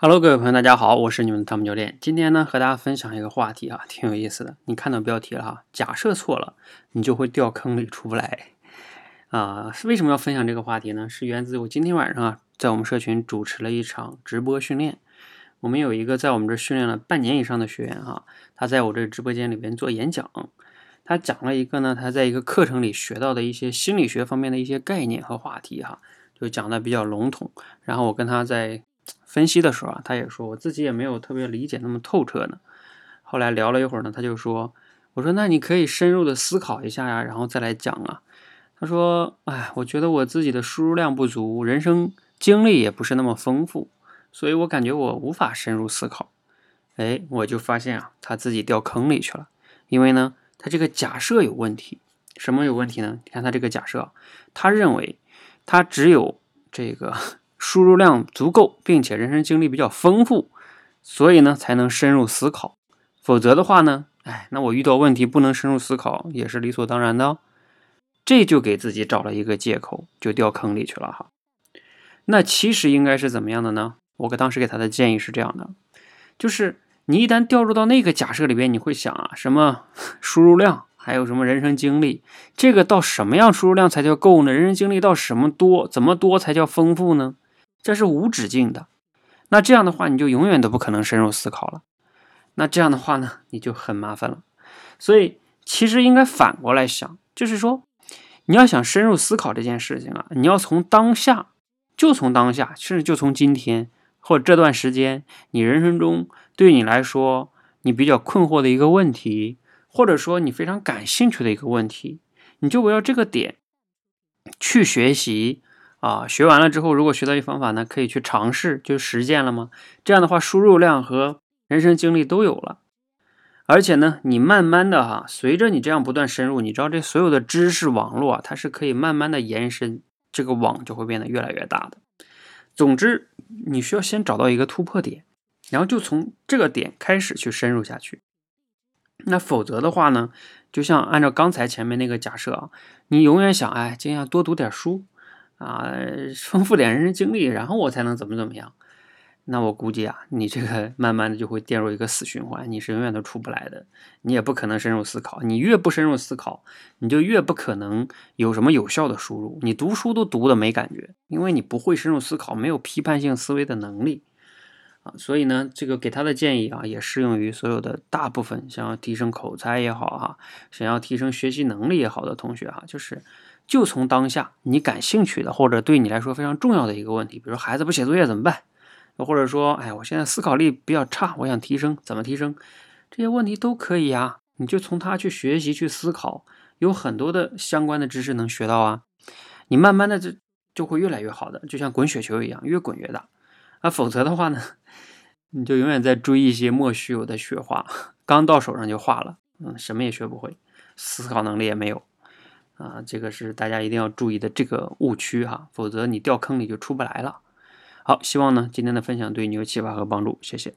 Hello，各位朋友，大家好，我是你们的汤姆教练。今天呢，和大家分享一个话题啊，挺有意思的。你看到标题了哈，假设错了，你就会掉坑里出不来啊。是为什么要分享这个话题呢？是源自我今天晚上啊，在我们社群主持了一场直播训练。我们有一个在我们这训练了半年以上的学员哈，他在我这直播间里边做演讲，他讲了一个呢，他在一个课程里学到的一些心理学方面的一些概念和话题哈，就讲的比较笼统。然后我跟他在。分析的时候啊，他也说我自己也没有特别理解那么透彻呢。后来聊了一会儿呢，他就说：“我说那你可以深入的思考一下呀，然后再来讲啊。”他说：“哎，我觉得我自己的输入量不足，人生经历也不是那么丰富，所以我感觉我无法深入思考。”哎，我就发现啊，他自己掉坑里去了，因为呢，他这个假设有问题。什么有问题呢？你看他这个假设，他认为他只有这个。输入量足够，并且人生经历比较丰富，所以呢才能深入思考。否则的话呢，哎，那我遇到问题不能深入思考也是理所当然的。哦这就给自己找了一个借口，就掉坑里去了哈。那其实应该是怎么样的呢？我给当时给他的建议是这样的：就是你一旦掉入到那个假设里边，你会想啊，什么输入量？还有什么人生经历？这个到什么样输入量才叫够呢？人生经历到什么多？怎么多才叫丰富呢？这是无止境的，那这样的话，你就永远都不可能深入思考了。那这样的话呢，你就很麻烦了。所以，其实应该反过来想，就是说，你要想深入思考这件事情啊，你要从当下，就从当下，甚至就从今天或者这段时间，你人生中对你来说你比较困惑的一个问题，或者说你非常感兴趣的一个问题，你就围绕这个点去学习。啊，学完了之后，如果学到一方法呢，可以去尝试，就实践了吗？这样的话，输入量和人生经历都有了，而且呢，你慢慢的哈，随着你这样不断深入，你知道这所有的知识网络啊，它是可以慢慢的延伸，这个网就会变得越来越大的。总之，你需要先找到一个突破点，然后就从这个点开始去深入下去。那否则的话呢，就像按照刚才前面那个假设啊，你永远想，哎，今天要多读点书。啊，丰富点人生经历，然后我才能怎么怎么样？那我估计啊，你这个慢慢的就会陷入一个死循环，你是永远都出不来的。你也不可能深入思考，你越不深入思考，你就越不可能有什么有效的输入。你读书都读的没感觉，因为你不会深入思考，没有批判性思维的能力所以呢，这个给他的建议啊，也适用于所有的大部分想要提升口才也好哈，想要提升学习能力也好的同学哈，就是。就从当下你感兴趣的，或者对你来说非常重要的一个问题，比如孩子不写作业怎么办？或者说，哎，我现在思考力比较差，我想提升，怎么提升？这些问题都可以呀，你就从他去学习去思考，有很多的相关的知识能学到啊。你慢慢的就就会越来越好的，就像滚雪球一样，越滚越大。啊，否则的话呢，你就永远在追一些莫须有的雪花，刚到手上就化了，嗯，什么也学不会，思考能力也没有。啊，这个是大家一定要注意的这个误区哈，否则你掉坑里就出不来了。好，希望呢今天的分享对你有启发和帮助，谢谢。